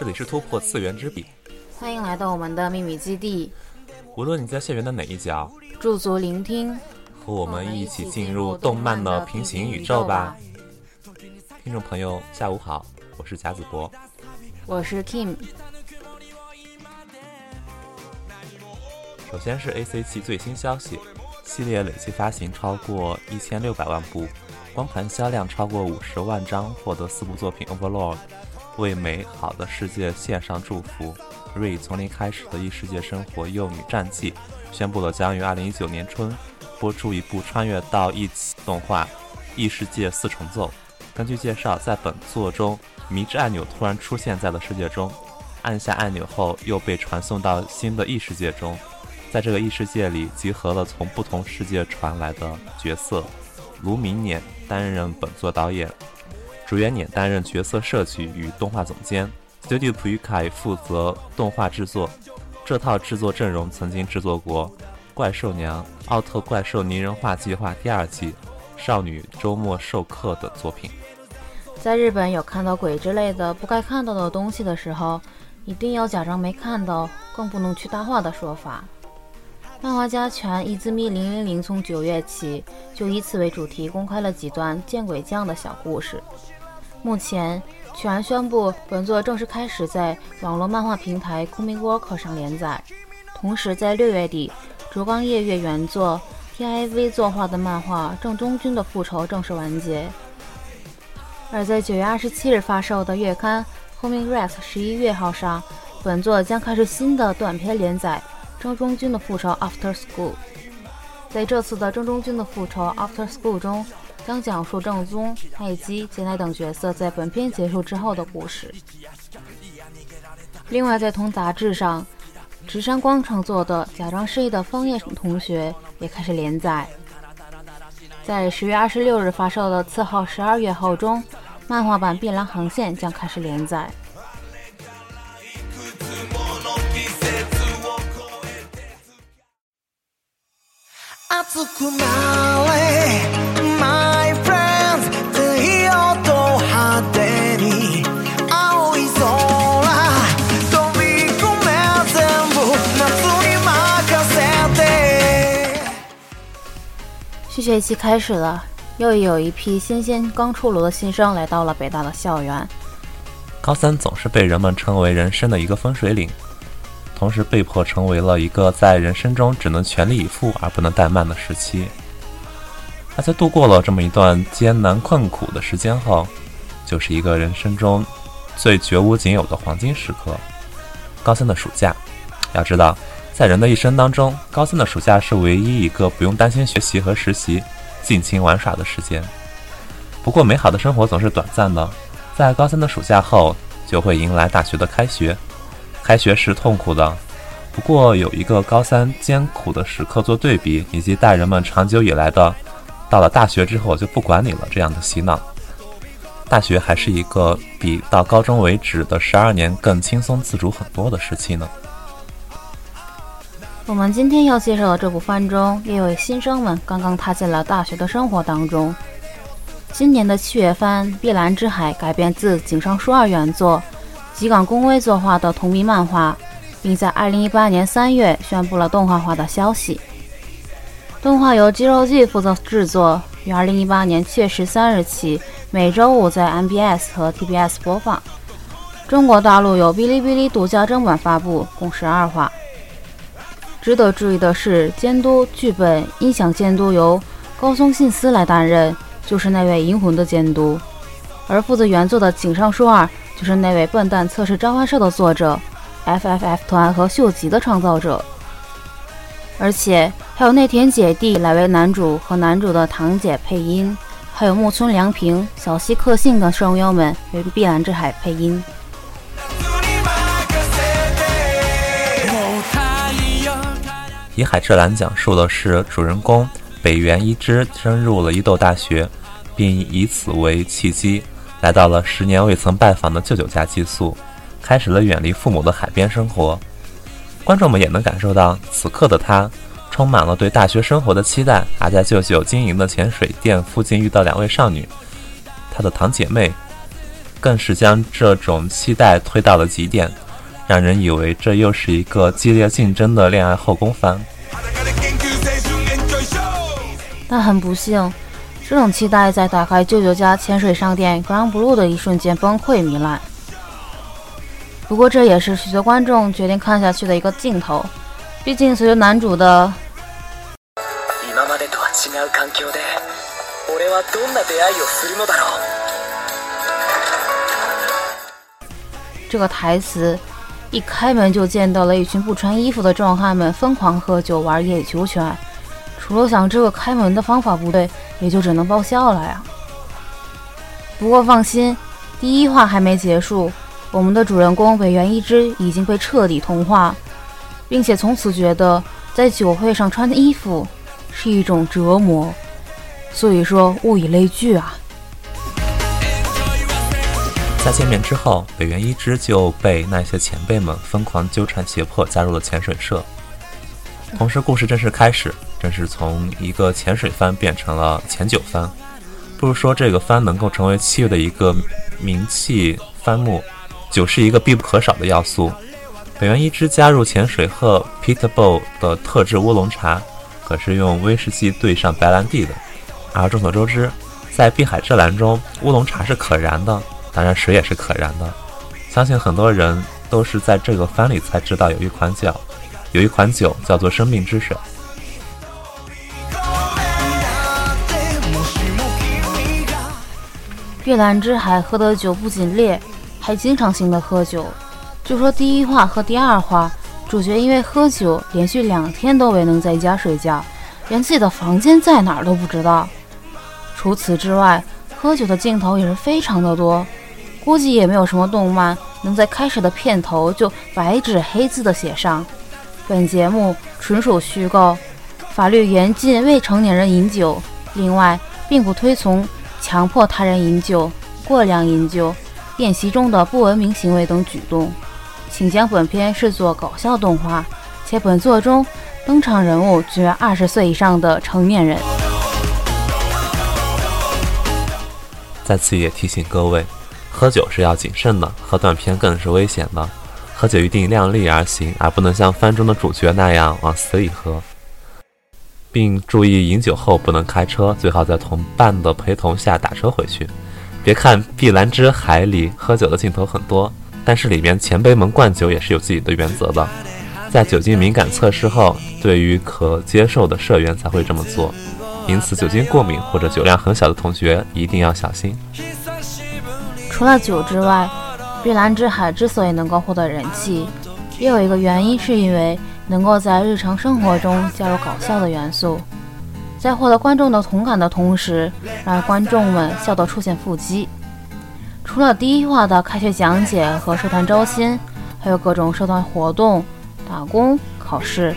这里是突破次元之笔，欢迎来到我们的秘密基地。无论你在校园的哪一角，驻足聆听，和我们一起进入动漫的平行宇宙吧。听众朋友，下午好，我是贾子博，我是 Kim。首先是 A.C.G 最新消息，系列累计发行超过一千六百万部，光盘销量超过五十万张，获得四部作品 Overlord，为美好的世界献上祝福。瑞从零开始的异世界生活幼女战记宣布了将于二零一九年春播出一部穿越到一起动画《异世界四重奏》。根据介绍，在本作中，迷之按钮突然出现在了世界中，按下按钮后又被传送到新的异世界中。在这个异世界里，集合了从不同世界传来的角色。卢明年担任本作导演，竹原年担任角色设计与动画总监。Studio p u k a i 负责动画制作，这套制作阵容曾经制作过《怪兽娘》《奥特怪兽拟人化计划》第二季《少女周末授课》的作品。在日本有看到鬼之类的不该看到的东西的时候，一定要假装没看到，更不能去大话的说法。漫画家全伊兹密零零零从九月起就以此为主题公开了几段见鬼将的小故事。目前。全宣布，本作正式开始在网络漫画平台 Comic 上连载。同时，在六月底，竹冈夜月原作 TIV 作画的漫画《正宗君的复仇》正式完结。而在九月二十七日发售的月刊 Comic Rex 十一月号上，本作将开始新的短篇连载《正中君的复仇 After School》。在这次的《正中君的复仇 After School》中。将讲述正宗、爱姬、杰奈等角色在本片结束之后的故事。另外，在同杂志上，直山光创作的《假装失忆的枫叶同学》也开始连载。在十月二十六日发售的次号十二月号中，漫画版《碧蓝航线》将开始连载。新学期开始了，又有一批新鲜刚出炉的新生来到了北大的校园。高三总是被人们称为人生的一个分水岭，同时被迫成为了一个在人生中只能全力以赴而不能怠慢的时期。而在度过了这么一段艰难困苦的时间后，就是一个人生中最绝无仅有的黄金时刻——高三的暑假。要知道。在人的一生当中，高三的暑假是唯一一个不用担心学习和实习、尽情玩耍的时间。不过，美好的生活总是短暂的，在高三的暑假后，就会迎来大学的开学。开学是痛苦的，不过有一个高三艰苦的时刻做对比，以及大人们长久以来的“到了大学之后就不管你了”这样的洗脑，大学还是一个比到高中为止的十二年更轻松自主很多的时期呢。我们今天要介绍的这部番中，也有新生们刚刚踏进了大学的生活当中。今年的七月番《碧蓝之海》改编自井上书二原作，吉冈公威作画的同名漫画，并在2018年3月宣布了动画化的消息。动画由肌肉记负责制作，于2018年7月13日起每周五在 MBS 和 TBS 播放。中国大陆由哔哩哔哩独家正版发布，共十二话。值得注意的是，监督、剧本、音响监督由高松信司来担任，就是那位银魂的监督；而负责原作的井上树二，就是那位笨蛋测试召唤兽的作者，FFF 团和秀吉的创造者。而且还有内田姐弟来为男主和男主的堂姐配音，还有木村良平、小西克幸等声优们为碧蓝之海配音。《海之蓝》讲述的是主人公北原一之升入了伊豆大学，并以此为契机，来到了十年未曾拜访的舅舅家寄宿，开始了远离父母的海边生活。观众们也能感受到，此刻的他充满了对大学生活的期待。而在舅舅经营的潜水店附近遇到两位少女，他的堂姐妹更是将这种期待推到了极点，让人以为这又是一个激烈竞争的恋爱后宫番。但很不幸，这种期待在打开舅舅家潜水商店 Ground Blue 的一瞬间崩溃糜烂。不过这也是许多观众决定看下去的一个镜头，毕竟随着男主的。这个台词一开门就见到了一群不穿衣服的壮汉们疯狂喝酒玩野球拳，除了想这个开门的方法不对，也就只能爆笑了呀。不过放心，第一话还没结束，我们的主人公北原一之已经被彻底同化，并且从此觉得在酒会上穿的衣服是一种折磨，所以说物以类聚啊。在见面之后，北原一之就被那些前辈们疯狂纠缠胁迫，加入了潜水社。同时，故事正式开始，正是从一个潜水番变成了前酒番。不如说，这个番能够成为七月的一个名气番目，酒是一个必不可少的要素。北原一之加入潜水鹤 Pitbull 的特制乌龙茶，可是用威士忌兑上白兰地的。而众所周知，在碧海之蓝中，乌龙茶是可燃的。当然，水也是可燃的。相信很多人都是在这个番里才知道有一款酒，有一款酒叫做生命之水。月蓝之海喝的酒不仅烈，还经常性的喝酒。就说第一话和第二话，主角因为喝酒，连续两天都未能在家睡觉，连自己的房间在哪儿都不知道。除此之外，喝酒的镜头也是非常的多。估计也没有什么动漫能在开始的片头就白纸黑字的写上：“本节目纯属虚构，法律严禁未成年人饮酒。另外，并不推崇强迫他人饮酒、过量饮酒、宴席中的不文明行为等举动。请将本片视作搞笑动画，且本作中登场人物均为二十岁以上的成年人。”在此也提醒各位。喝酒是要谨慎的，喝断片更是危险的。喝酒一定量力而行，而不能像番中的主角那样往死里喝，并注意饮酒后不能开车，最好在同伴的陪同下打车回去。别看《碧蓝之海》里喝酒的镜头很多，但是里面前辈们灌酒也是有自己的原则的。在酒精敏感测试后，对于可接受的社员才会这么做。因此，酒精过敏或者酒量很小的同学一定要小心。除了酒之外，《碧蓝之海》之所以能够获得人气，也有一个原因，是因为能够在日常生活中加入搞笑的元素，在获得观众的同感的同时，让观众们笑得出现腹肌。除了第一话的开学讲解和社团招新，还有各种社团活动、打工、考试、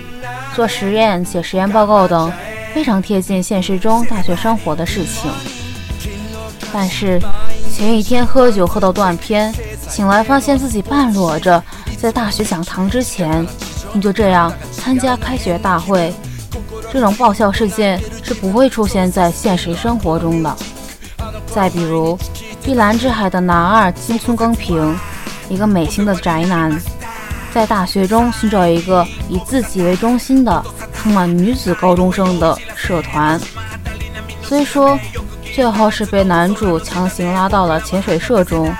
做实验、写实验报告等非常贴近现实中大学生活的事情。但是。前一天喝酒喝到断片，醒来发现自己半裸着在大学讲堂之前，你就这样参加开学大会。这种爆笑事件是不会出现在现实生活中的。再比如，碧蓝之海的男二金村耕平，一个美型的宅男，在大学中寻找一个以自己为中心的、充满女子高中生的社团。虽说。最后是被男主强行拉到了潜水社中，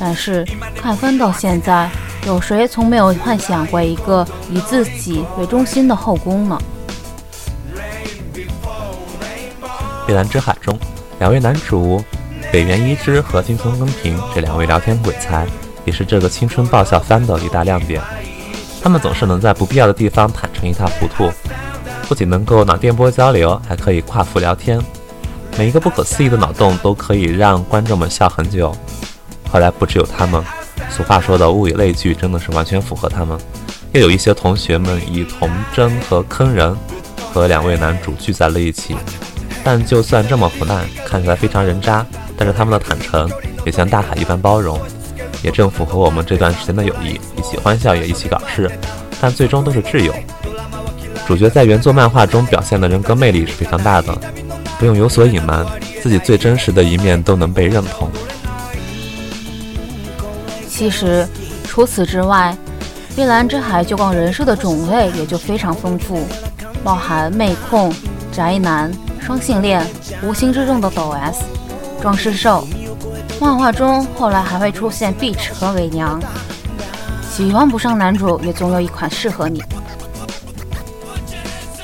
但是看番到现在，有谁从没有幻想过一个以自己为中心的后宫呢？碧蓝之海中，两位男主北原一之和金村耕平这两位聊天鬼才，也是这个青春爆笑番的一大亮点。他们总是能在不必要的地方坦诚一塌糊涂，不仅能够脑电波交流，还可以跨服聊天。每一个不可思议的脑洞都可以让观众们笑很久。后来不只有他们，俗话说的物以类聚，真的是完全符合他们。又有一些同学们以童真和坑人和两位男主聚在了一起。但就算这么胡乱，看起来非常人渣，但是他们的坦诚也像大海一般包容，也正符合我们这段时间的友谊，一起欢笑也一起搞事，但最终都是挚友。主角在原作漫画中表现的人格魅力是非常大的。不用有所隐瞒，自己最真实的一面都能被认同。其实除此之外，《碧蓝之海》就光人设的种类也就非常丰富，包含妹控、宅男、双性恋、无形之中的抖 S、装饰兽。漫画中后来还会出现 Beach 和伪娘。喜欢不上男主，也总有一款适合你。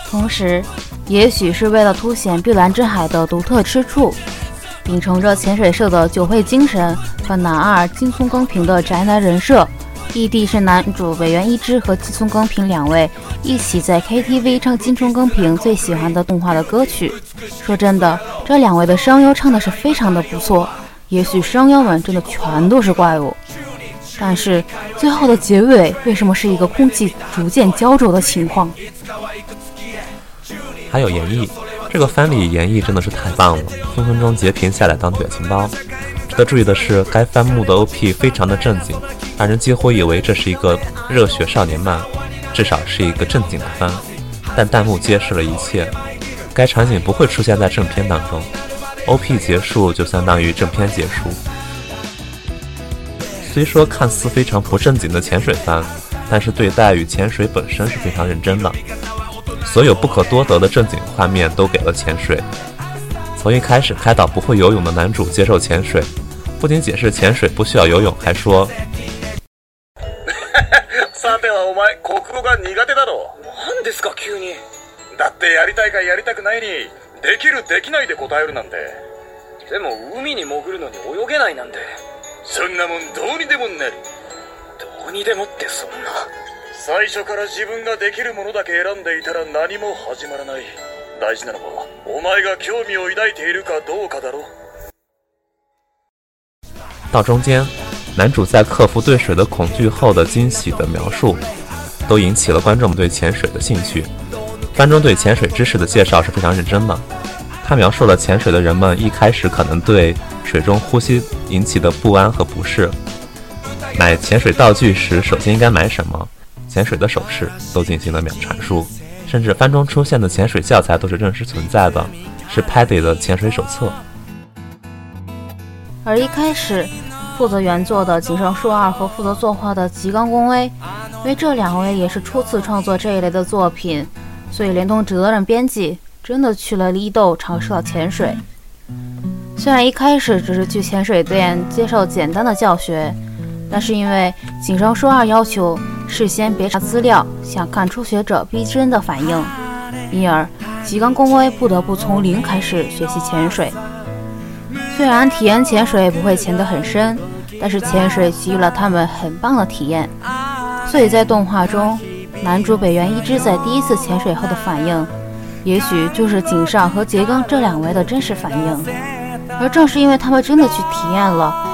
同时，也许是为了凸显碧蓝之海的独特之处，秉承着潜水社的酒会精神和男二金松耕平的宅男人设，异地是男主北原一之和金松耕平两位一起在 KTV 唱金松耕平最喜欢的动画的歌曲。说真的，这两位的声优唱的是非常的不错。也许声优们真的全都是怪物，但是最后的结尾为什么是一个空气逐渐焦灼的情况？还有演绎，这个番里演绎真的是太棒了，分分钟截屏下来当表情包。值得注意的是，该番目的 OP 非常的正经，让人几乎以为这是一个热血少年漫，至少是一个正经的番。但弹幕揭示了一切，该场景不会出现在正片当中。OP 结束就相当于正片结束。虽说看似非常不正经的潜水番，但是对待与潜水本身是非常认真的。所有不可多得的正经画面都给了潜水。从一开始开导不会游泳的男主接受潜水，不仅解释潜水不需要游泳，还说：“さてはお前国語が苦手だろ。何ですか急に。だってやりたいかやりたくないにできるできないで答えるなんて。でも海に潜るのに泳げないなんて。そんなもんどうにでもなる。どうにでもってそんな。 最初から自分ができるものだけ選んでいたら何も始まらない大事なのはお前が興味を抱いているかどうかだろ到中间，男主在克服对水的恐惧后的惊喜的描述，都引起了观众们对潜水的兴趣。番中对潜水知识的介绍是非常认真的，他描述了潜水的人们一开始可能对水中呼吸引起的不安和不适，买潜水道具时首先应该买什么。 潜水的手势都进行了描阐述，甚至番中出现的潜水教材都是真实存在的，是 Paddy 的潜水手册。而一开始负责原作的井上树二和负责作画的吉冈公威，因为这两位也是初次创作这一类的作品，所以连同责任编辑真的去了伊豆尝试了潜水。虽然一开始只是去潜水店接受简单的教学。那是因为井上说二要求事先别查资料，想看初学者逼真的反应，因而吉冈公威不得不从零开始学习潜水。虽然体验潜水不会潜得很深，但是潜水给予了他们很棒的体验。所以在动画中，男主北原一之在第一次潜水后的反应，也许就是井上和杰刚这两位的真实反应。而正是因为他们真的去体验了。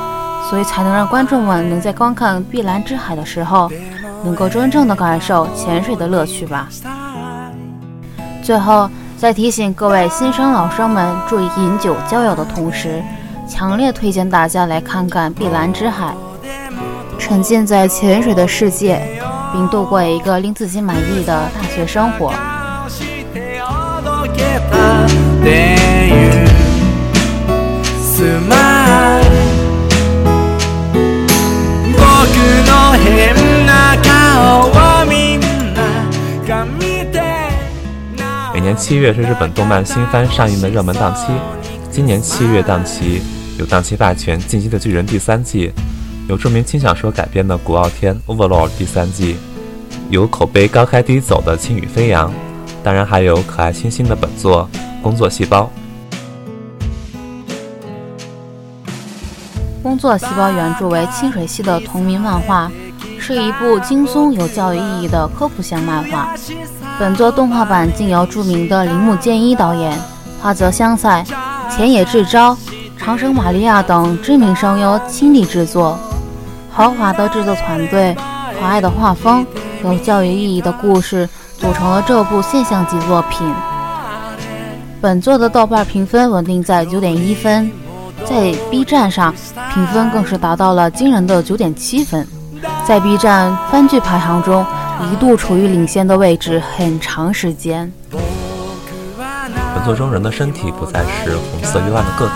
所以才能让观众们能在观看《碧蓝之海》的时候，能够真正的感受潜水的乐趣吧。最后，在提醒各位新生老生们注意饮酒交友的同时，强烈推荐大家来看看《碧蓝之海》，沉浸在潜水的世界，并度过一个令自己满意的大学生活。每年七月是日本动漫新番上映的热门档期。今年七月档期有《档期霸权：进击的巨人》第三季，有著名轻小说改编的《古傲天》（Overlord） 第三季，有口碑高开低走的《轻羽飞扬》，当然还有可爱清新的本作《工作细胞》。《工作细胞》原著为清水系的同名漫画，是一部轻松有教育意义的科普向漫画。本作动画版经由著名的铃木健一导演、花泽香菜、浅野智昭、长生玛利亚等知名声优倾力制作。豪华的制作团队、可爱的画风、有教育意义的故事，组成了这部现象级作品。本作的豆瓣评分稳定在九点一分。在 B 站上，评分更是达到了惊人的九点七分，在 B 站番剧排行中一度处于领先的位置很长时间。本作中人的身体不再是红色幽暗的个体，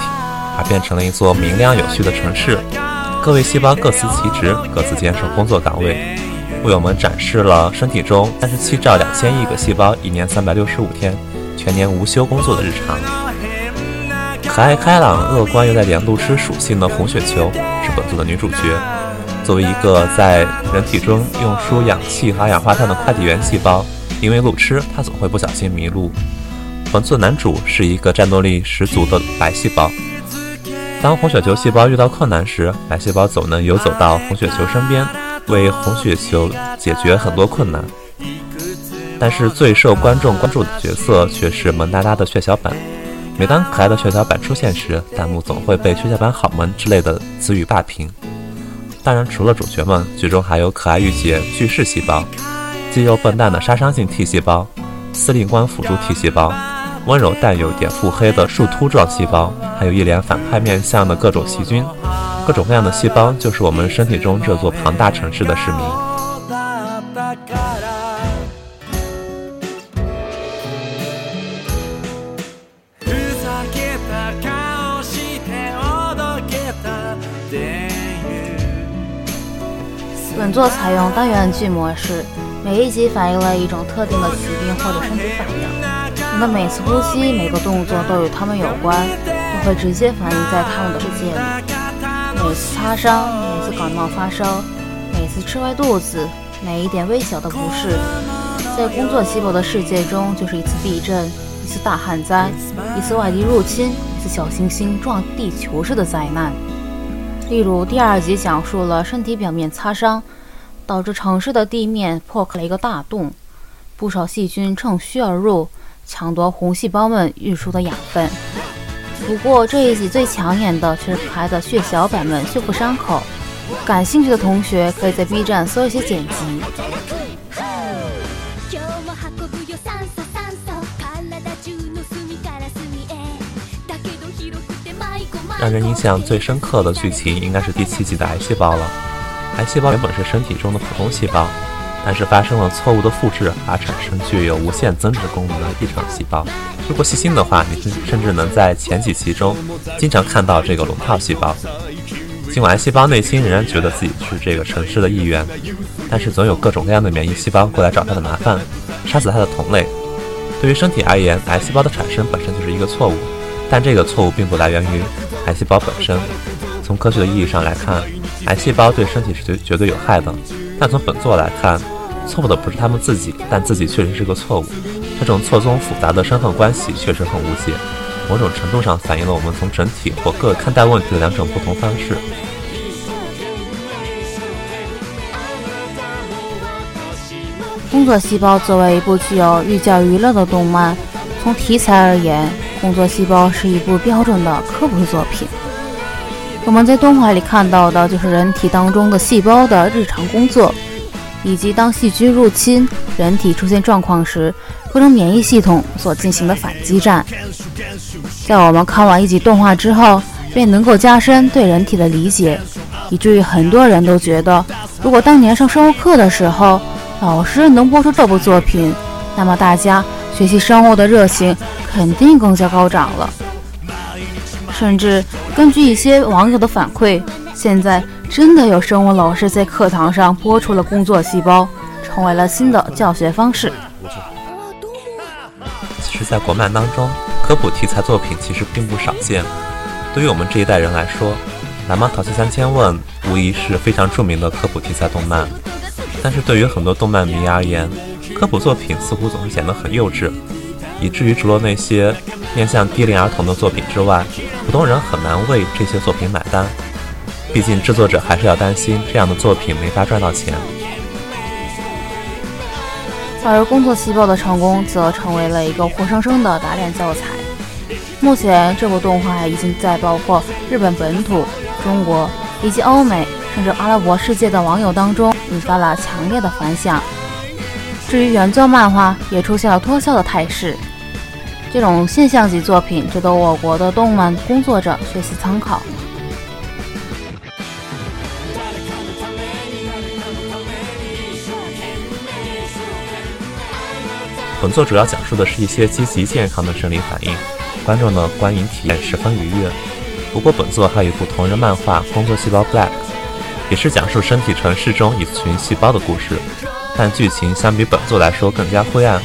而变成了一座明亮有序的城市，各位细胞各司其职，各自坚守工作岗位，为我们展示了身体中三十七兆两千亿个细胞一年三百六十五天全年无休工作的日常。可爱、开朗、乐观又带点路痴属性的红血球是本作的女主角。作为一个在人体中运输氧气和二氧化碳的快递员细胞，因为路痴，它总会不小心迷路。本作男主是一个战斗力十足的白细胞。当红血球细胞遇到困难时，白细胞总能游走到红血球身边，为红血球解决很多困难。但是最受观众关注的角色却是萌哒哒的血小板。每当可爱的血小板出现时，弹幕总会被“血小板好萌”之类的词语霸屏。当然，除了主角们，剧中还有可爱御姐巨噬细胞、肌肉笨蛋的杀伤性 T 细胞、司令官辅助 T 细胞、温柔但有点腹黑的树突状细胞，还有一脸反派面相的各种细菌。各种各样的细胞，就是我们身体中这座庞大城市的市民。本作采用单元剧模式，每一集反映了一种特定的疾病或者身体反应。你的每次呼吸、每个动作都与他们有关，都会直接反映在他们的世界里。每次擦伤，每次感冒发烧，每次吃坏肚子，每一点微小的不适，在工作细胞的世界中就是一次地震、一次大旱灾、一次外敌入侵、一次小行星撞地球式的灾难。例如，第二集讲述了身体表面擦伤，导致城市的地面破开了一个大洞，不少细菌趁虚而入，抢夺红细胞们运输的养分。不过这一集最抢眼的却是可爱的血小板们修复伤口。感兴趣的同学可以在 B 站搜一些剪辑。让人印象最深刻的剧情应该是第七集的癌细胞了。癌细胞原本是身体中的普通细胞，但是发生了错误的复制而产生具有无限增殖功能的异常细胞。如果细心的话，你甚至能在前几期中经常看到这个龙套细胞。尽管癌细胞内心仍然觉得自己是这个城市的一员，但是总有各种各样的免疫细胞过来找它的麻烦，杀死它的同类。对于身体而言，癌细胞的产生本身就是一个错误，但这个错误并不来源于。癌细胞本身，从科学的意义上来看，癌细胞对身体是绝绝对有害的。但从本作来看，错误的不是他们自己，但自己确实是个错误。这种错综复杂的身份关系确实很无解，某种程度上反映了我们从整体或个看待问题的两种不同方式。工作细胞作为一部具有寓教于乐的动漫，从题材而言。工作细胞是一部标准的科普作品。我们在动画里看到的就是人体当中的细胞的日常工作，以及当细菌入侵人体出现状况时，各种免疫系统所进行的反击战。在我们看完一集动画之后，便能够加深对人体的理解，以至于很多人都觉得，如果当年上生物课的时候，老师能播出这部作品，那么大家学习生物的热情。肯定更加高涨了，甚至根据一些网友的反馈，现在真的有生物老师在课堂上播出了工作细胞，成为了新的教学方式。其实，在国漫当中，科普题材作品其实并不少见。对于我们这一代人来说，《蓝猫淘气三千问》无疑是非常著名的科普题材动漫。但是对于很多动漫迷而言，科普作品似乎总是显得很幼稚。以至于除了那些面向低龄儿童的作品之外，普通人很难为这些作品买单。毕竟制作者还是要担心这样的作品没法赚到钱。而工作细胞的成功则成为了一个活生生的打脸教材。目前这部动画已经在包括日本本土、中国以及欧美甚至阿拉伯世界的网友当中引发了强烈的反响。至于原作漫画也出现了脱销的态势，这种现象级作品值得我国的动漫工作者学习参考。本作主要讲述的是一些积极健康的生理反应，观众的观影体验十分愉悦。不过，本作还有一部同人漫画《工作细胞 Black》，也是讲述身体城市中一群细胞的故事，但剧情相比本作来说更加灰暗。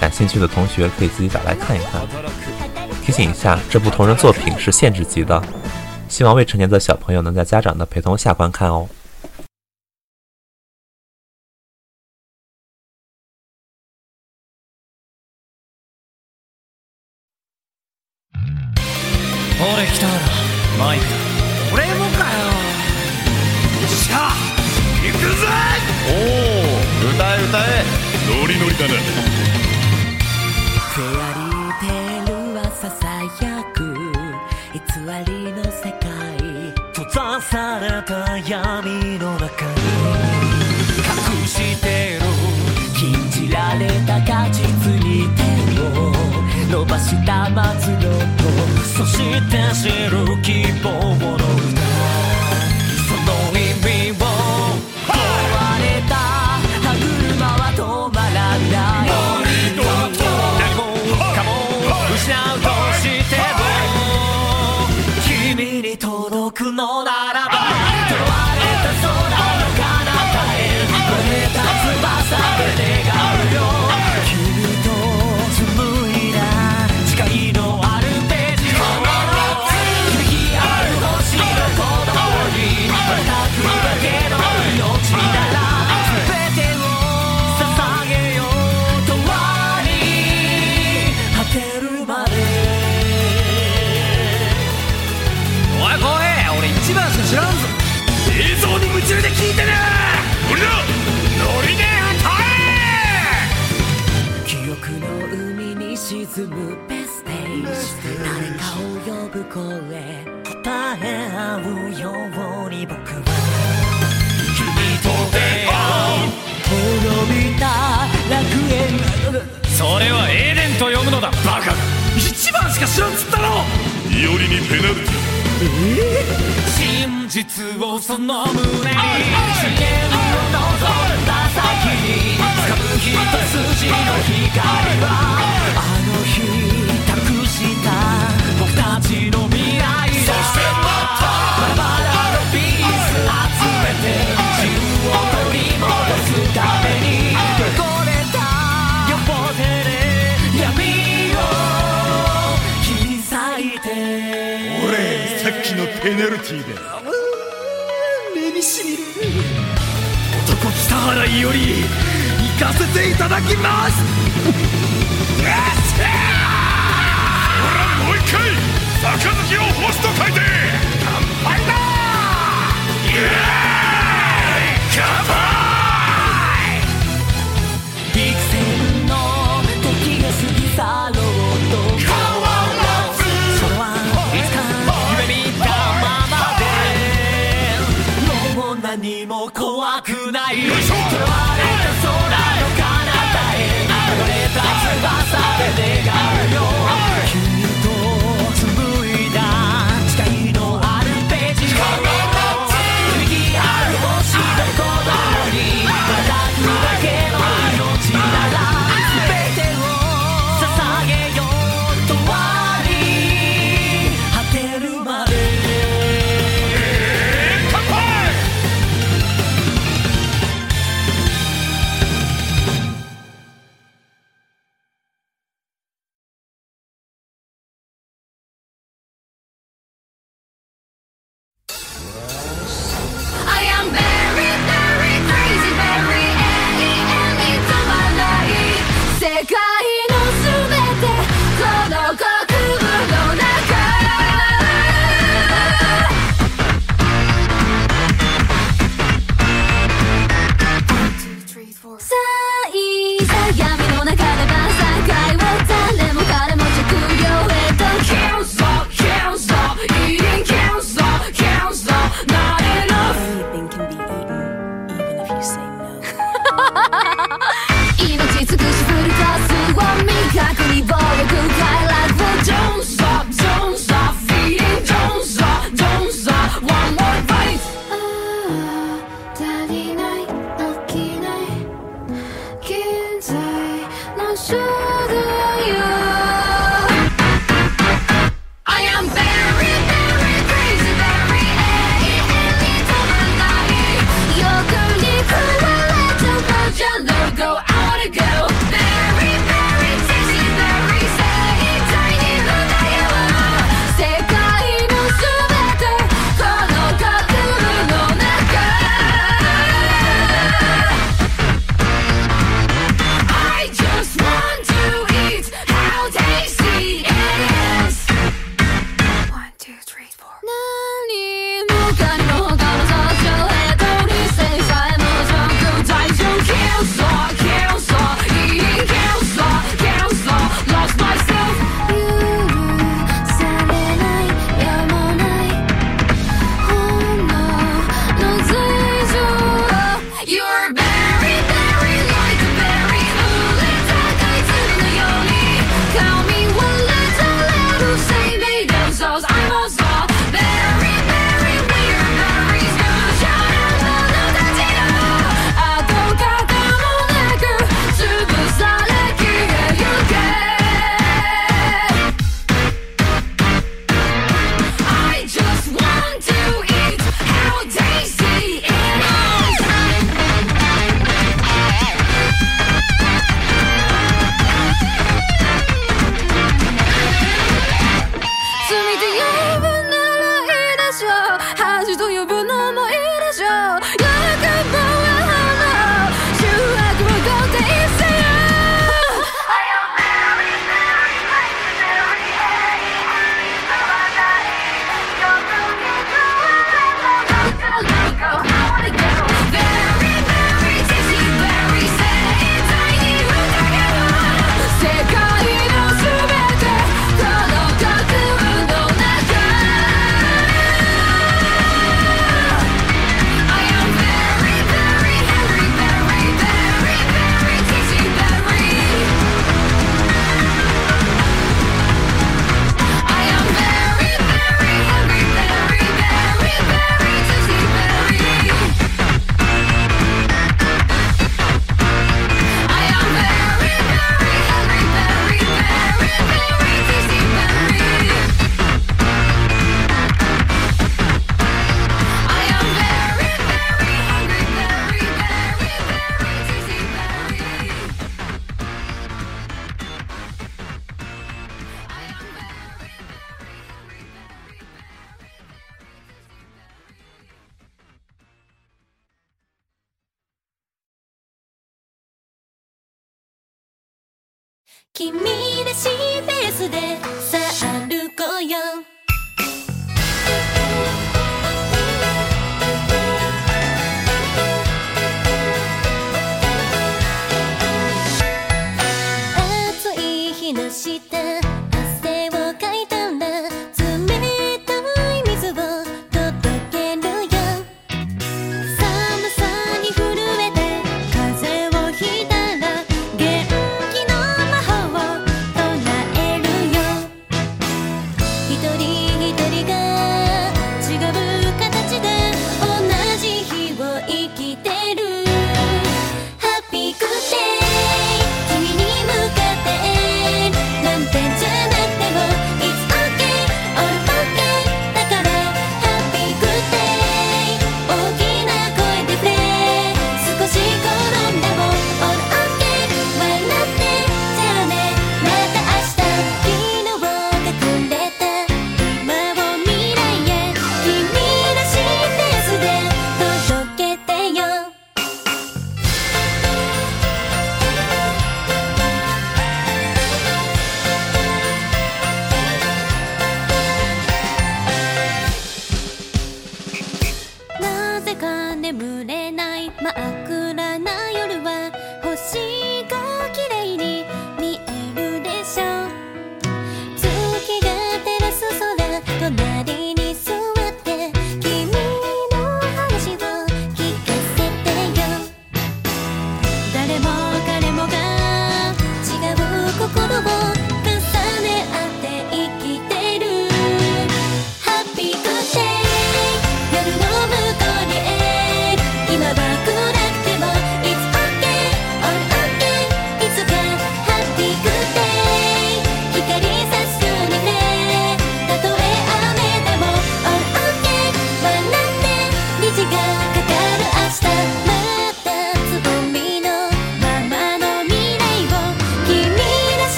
感兴趣的同学可以自己找来看一看。提醒一下，这部同人作品是限制级的，希望未成年的小朋友能在家长的陪同下观看哦。伸ばした末路とそして知る希望の歌むベステージ誰かを呼ぶ声答え合うように僕は君と出会う滅びた楽園それはエデンと読むのだバカ。が一番しか知らんつったろえいおりにペナルティー真実をその胸に茂を望んだ先に掴む一筋の光は。あの日託した僕たちの未来だそしてバラバラのピース集めて自由を取り戻すために。汚れた予防手で闇を切り裂いて。俺さっきのペナルティで。目にしみる。男北原伊織行かせていただきます。ほ